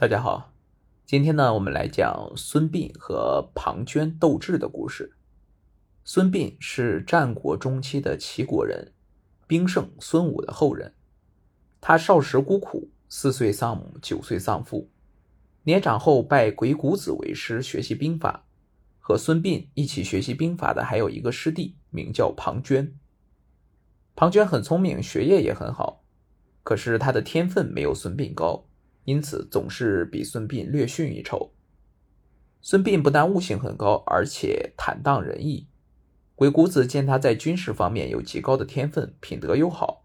大家好，今天呢，我们来讲孙膑和庞涓斗智的故事。孙膑是战国中期的齐国人，兵圣孙武的后人。他少时孤苦，四岁丧母，九岁丧父。年长后拜鬼谷子为师，学习兵法。和孙膑一起学习兵法的还有一个师弟，名叫庞涓。庞涓很聪明，学业也很好，可是他的天分没有孙膑高。因此，总是比孙膑略逊一筹。孙膑不但悟性很高，而且坦荡仁义。鬼谷子见他在军事方面有极高的天分，品德又好，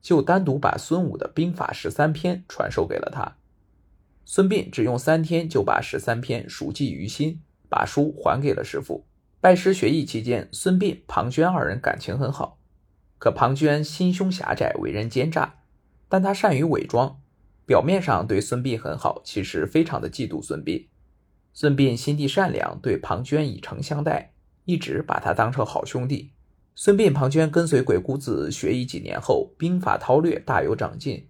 就单独把孙武的兵法十三篇传授给了他。孙膑只用三天就把十三篇熟记于心，把书还给了师傅。拜师学艺期间，孙膑、庞涓二人感情很好。可庞涓心胸狭窄，为人奸诈，但他善于伪装。表面上对孙膑很好，其实非常的嫉妒孙膑。孙膑心地善良，对庞涓以诚相待，一直把他当成好兄弟。孙膑、庞涓跟随鬼谷子学艺几年后，兵法韬略大有长进。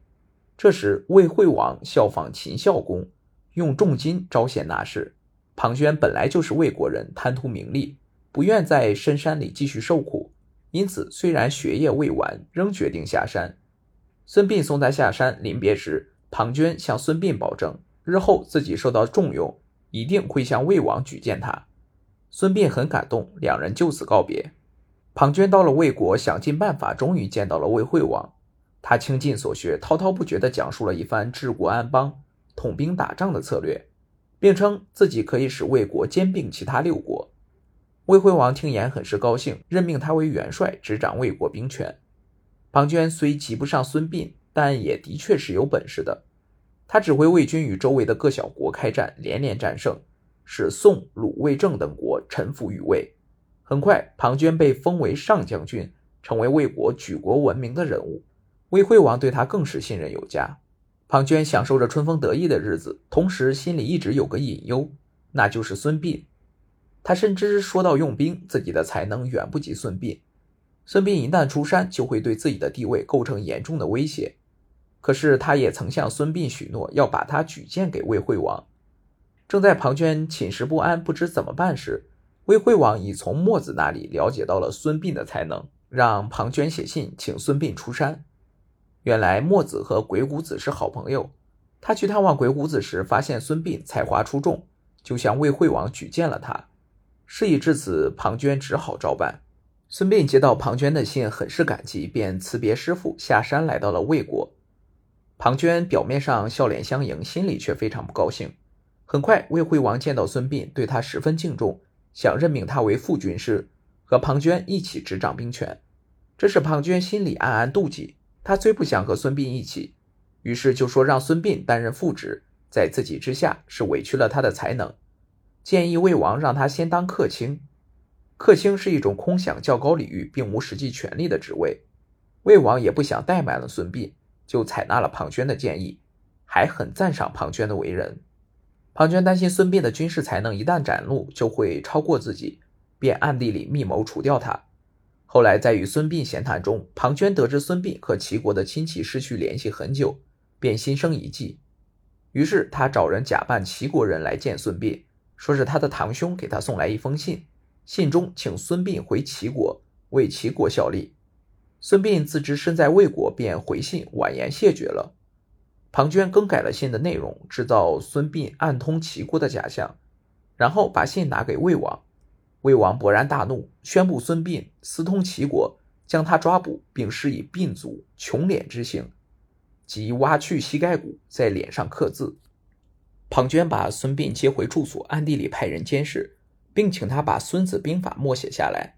这时，魏惠王效仿秦孝公，用重金招贤纳士。庞涓本来就是魏国人，贪图名利，不愿在深山里继续受苦，因此虽然学业未完，仍决定下山。孙膑送他下山，临别时。庞涓向孙膑保证，日后自己受到重用，一定会向魏王举荐他。孙膑很感动，两人就此告别。庞涓到了魏国，想尽办法，终于见到了魏惠王。他倾尽所学，滔滔不绝地讲述了一番治国安邦、统兵打仗的策略，并称自己可以使魏国兼并其他六国。魏惠王听言很是高兴，任命他为元帅，执掌魏国兵权。庞涓虽及不上孙膑。但也的确是有本事的。他指挥魏军与周围的各小国开战，连连战胜，使宋、鲁、魏、郑等国臣服于魏。很快，庞涓被封为上将军，成为魏国举国闻名的人物。魏惠王对他更是信任有加。庞涓享受着春风得意的日子，同时心里一直有个隐忧，那就是孙膑。他深知说到用兵，自己的才能远不及孙膑。孙膑一旦出山，就会对自己的地位构成严重的威胁。可是他也曾向孙膑许诺要把他举荐给魏惠王。正在庞涓寝食不安、不知怎么办时，魏惠王已从墨子那里了解到了孙膑的才能，让庞涓写信请孙膑出山。原来墨子和鬼谷子是好朋友，他去探望鬼谷子时，发现孙膑才华出众，就向魏惠王举荐了他。事已至此，庞涓只好照办。孙膑接到庞涓的信，很是感激，便辞别师傅，下山来到了魏国。庞涓表面上笑脸相迎，心里却非常不高兴。很快，魏惠王见到孙膑，对他十分敬重，想任命他为副军师，和庞涓一起执掌兵权。这使庞涓心里暗暗妒忌，他最不想和孙膑一起，于是就说让孙膑担任副职，在自己之下是委屈了他的才能，建议魏王让他先当客卿。客卿是一种空想较高礼遇，并无实际权力的职位。魏王也不想怠慢了孙膑。就采纳了庞涓的建议，还很赞赏庞涓的为人。庞涓担心孙膑的军事才能一旦展露，就会超过自己，便暗地里密谋除掉他。后来在与孙膑闲谈中，庞涓得知孙膑和齐国的亲戚失去联系很久，便心生一计。于是他找人假扮齐国人来见孙膑，说是他的堂兄给他送来一封信，信中请孙膑回齐国为齐国效力。孙膑自知身在魏国，便回信婉言谢绝了。庞涓更改了信的内容，制造孙膑暗通齐国的假象，然后把信拿给魏王。魏王勃然大怒，宣布孙膑私通齐国，将他抓捕，并施以膑足穷脸之刑，即挖去膝盖骨，在脸上刻字。庞涓把孙膑接回住所，暗地里派人监视，并请他把《孙子兵法》默写下来。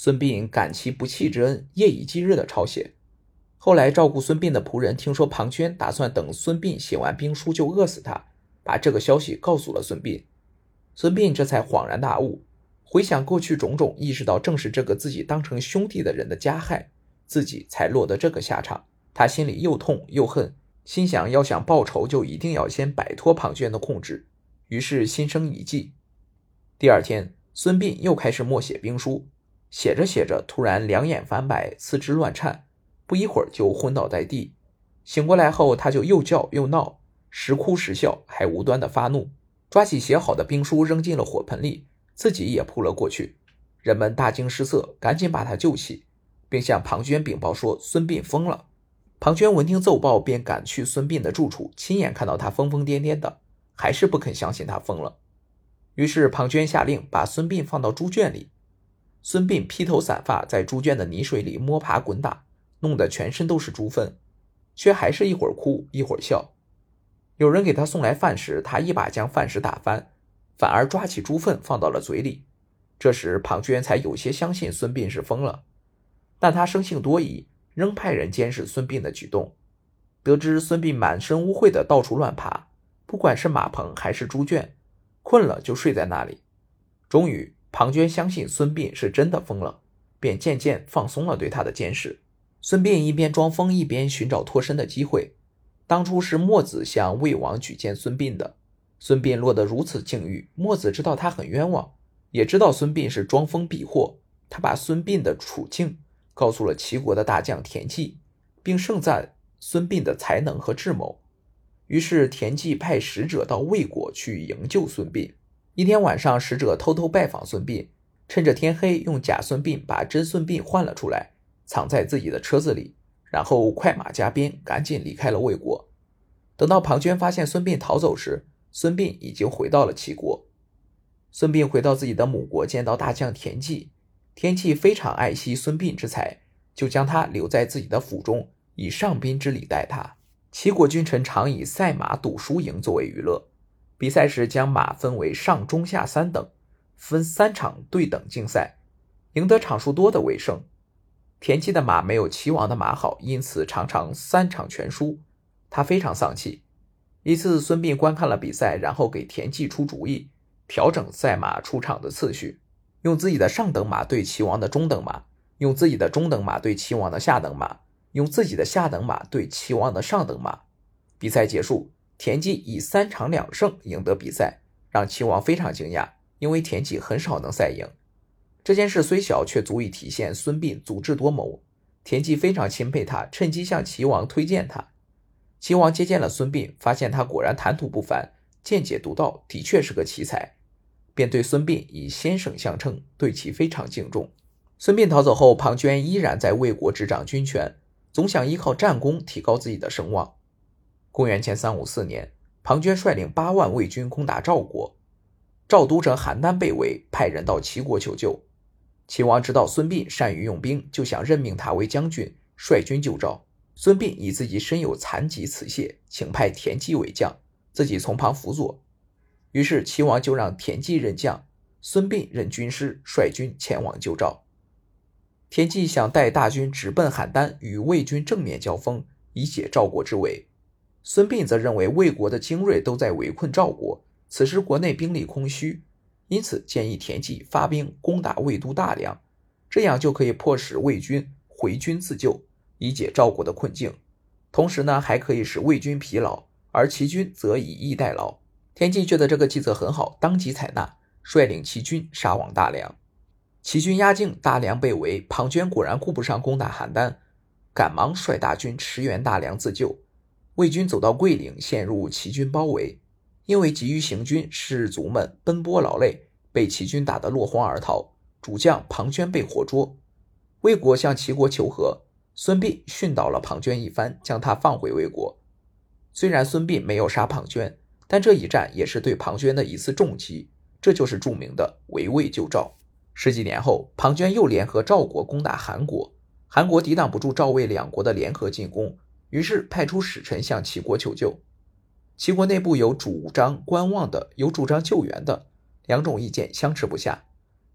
孙膑感其不弃之恩，夜以继日的抄写。后来照顾孙膑的仆人听说庞涓打算等孙膑写完兵书就饿死他，把这个消息告诉了孙膑。孙膑这才恍然大悟，回想过去种种，意识到正是这个自己当成兄弟的人的加害，自己才落得这个下场。他心里又痛又恨，心想要想报仇，就一定要先摆脱庞涓的控制。于是心生一计。第二天，孙膑又开始默写兵书。写着写着，突然两眼翻白，四肢乱颤，不一会儿就昏倒在地。醒过来后，他就又叫又闹，时哭时笑，还无端的发怒，抓起写好的兵书扔进了火盆里，自己也扑了过去。人们大惊失色，赶紧把他救起，并向庞涓禀报说孙膑疯了。庞涓闻听奏报，便赶去孙膑的住处，亲眼看到他疯疯癫癫的，还是不肯相信他疯了。于是庞涓下令把孙膑放到猪圈里。孙膑披头散发，在猪圈的泥水里摸爬滚打，弄得全身都是猪粪，却还是一会儿哭一会儿笑。有人给他送来饭时，他一把将饭食打翻，反而抓起猪粪放到了嘴里。这时庞涓才有些相信孙膑是疯了，但他生性多疑，仍派人监视孙膑的举动。得知孙膑满身污秽的到处乱爬，不管是马棚还是猪圈，困了就睡在那里。终于。庞涓相信孙膑是真的疯了，便渐渐放松了对他的监视。孙膑一边装疯，一边寻找脱身的机会。当初是墨子向魏王举荐孙膑的，孙膑落得如此境遇，墨子知道他很冤枉，也知道孙膑是装疯避祸。他把孙膑的处境告诉了齐国的大将田忌，并盛赞孙膑的才能和智谋。于是田忌派使者到魏国去营救孙膑。一天晚上，使者偷偷拜访孙膑，趁着天黑，用假孙膑把真孙膑换了出来，藏在自己的车子里，然后快马加鞭，赶紧离开了魏国。等到庞涓发现孙膑逃走时，孙膑已经回到了齐国。孙膑回到自己的母国，见到大将田忌，田忌非常爱惜孙膑之才，就将他留在自己的府中，以上宾之礼待他。齐国君臣常以赛马赌输赢作为娱乐。比赛时将马分为上中下三等，分三场对等竞赛，赢得场数多的为胜。田忌的马没有齐王的马好，因此常常三场全输，他非常丧气。一次，孙膑观看了比赛，然后给田忌出主意，调整赛马出场的次序，用自己的上等马对齐王的中等马，用自己的中等马对齐王的下等马，用自己的下等马对齐王的上等马。比赛结束。田忌以三场两胜赢得比赛，让齐王非常惊讶，因为田忌很少能赛赢。这件事虽小，却足以体现孙膑足智多谋。田忌非常钦佩他，趁机向齐王推荐他。齐王接见了孙膑，发现他果然谈吐不凡，见解独到，的确是个奇才，便对孙膑以先生相称，对其非常敬重。孙膑逃走后，庞涓依然在魏国执掌军权，总想依靠战功提高自己的声望。公元前三五四年，庞涓率领八万魏军攻打赵国，赵都城邯郸被围，派人到齐国求救。齐王知道孙膑善于用兵，就想任命他为将军，率军救赵。孙膑以自己身有残疾辞谢，请派田忌为将，自己从旁辅佐。于是齐王就让田忌任将，孙膑任军师，率军前往救赵。田忌想带大军直奔邯郸，与魏军正面交锋，以解赵国之围。孙膑则认为魏国的精锐都在围困赵国，此时国内兵力空虚，因此建议田忌发兵攻打魏都大梁，这样就可以迫使魏军回军自救，以解赵国的困境。同时呢，还可以使魏军疲劳，而齐军则以逸待劳。田忌觉得这个计策很好，当即采纳，率领齐军杀往大梁。齐军压境，大梁被围，庞涓果然顾不上攻打邯郸，赶忙率大军驰援大梁自救。魏军走到桂岭，陷入齐军包围。因为急于行军，士卒们奔波劳累，被齐军打得落荒而逃。主将庞涓被活捉。魏国向齐国求和，孙膑训导了庞涓一番，将他放回魏国。虽然孙膑没有杀庞涓，但这一战也是对庞涓的一次重击。这就是著名的围魏救赵。十几年后，庞涓又联合赵国攻打韩国，韩国抵挡不住赵魏两国的联合进攻。于是派出使臣向齐国求救。齐国内部有主张观望的，有主张救援的，两种意见相持不下。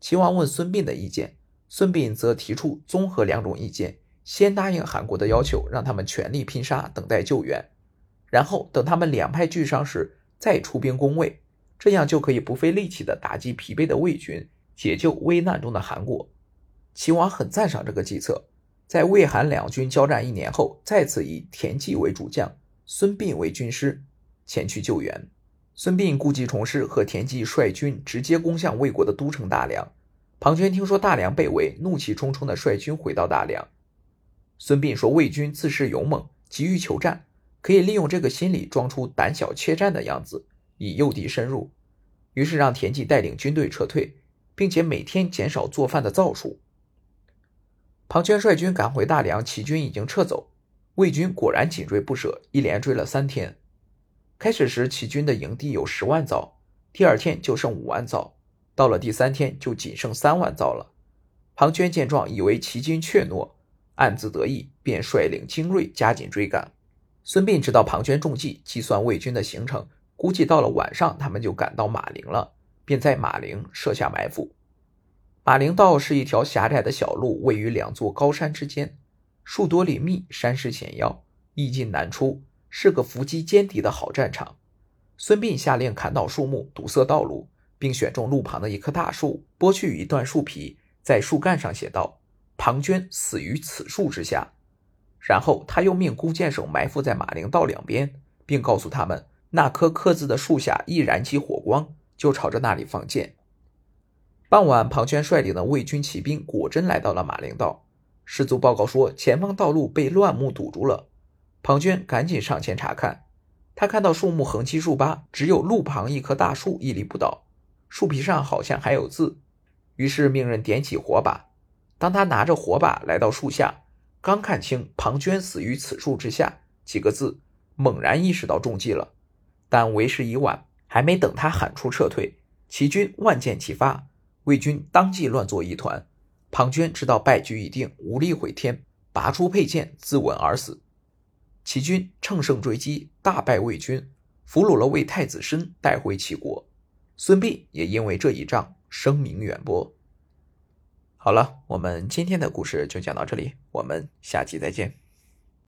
齐王问孙膑的意见，孙膑则提出综合两种意见，先答应韩国的要求，让他们全力拼杀，等待救援，然后等他们两派俱伤时再出兵攻魏，这样就可以不费力气地打击疲惫的魏军，解救危难中的韩国。齐王很赞赏这个计策。在魏韩两军交战一年后，再次以田忌为主将，孙膑为军师，前去救援。孙膑故技重施，和田忌率军直接攻向魏国的都城大梁。庞涓听说大梁被围，怒气冲冲地率军回到大梁。孙膑说：“魏军自恃勇猛，急于求战，可以利用这个心理装出胆小怯战的样子，以诱敌深入。于是让田忌带领军队撤退，并且每天减少做饭的灶数。庞涓率军赶回大梁，齐军已经撤走，魏军果然紧追不舍，一连追了三天。开始时，齐军的营地有十万灶，第二天就剩五万灶，到了第三天就仅剩三万灶了。庞涓见状，以为齐军怯懦，暗自得意，便率领精锐加紧追赶。孙膑知道庞涓中计，计算魏军的行程，估计到了晚上，他们就赶到马陵了，便在马陵设下埋伏。马陵道是一条狭窄的小路，位于两座高山之间，树多林密，山势险要，易进难出，是个伏击歼敌的好战场。孙膑下令砍倒树木，堵塞道路，并选中路旁的一棵大树，剥去一段树皮。在树干上写道：“庞涓死于此树之下。”然后他又命弓箭手埋伏在马陵道两边，并告诉他们，那棵刻字的树下一燃起火光，就朝着那里放箭。傍晚，庞涓率领的魏军骑兵果真来到了马陵道，士卒报告说，前方道路被乱木堵住了。庞涓赶紧上前查看，他看到树木横七竖八，只有路旁一棵大树屹立不倒，树皮上好像还有字。于是命人点起火把。当他拿着火把来到树下，刚看清“庞涓死于此树之下”几个字，猛然意识到中计了。但为时已晚，还没等他喊出撤退，齐军万箭齐发，魏军当即乱作一团。庞涓知道败局已定，无力回天，拔出佩剑自刎而死。齐军乘胜追击，大败魏军，俘虏了魏太子申，带回齐国。孙膑也因为这一仗。声名远播。好了，我们今天的故事就讲到这里，我们下期再见。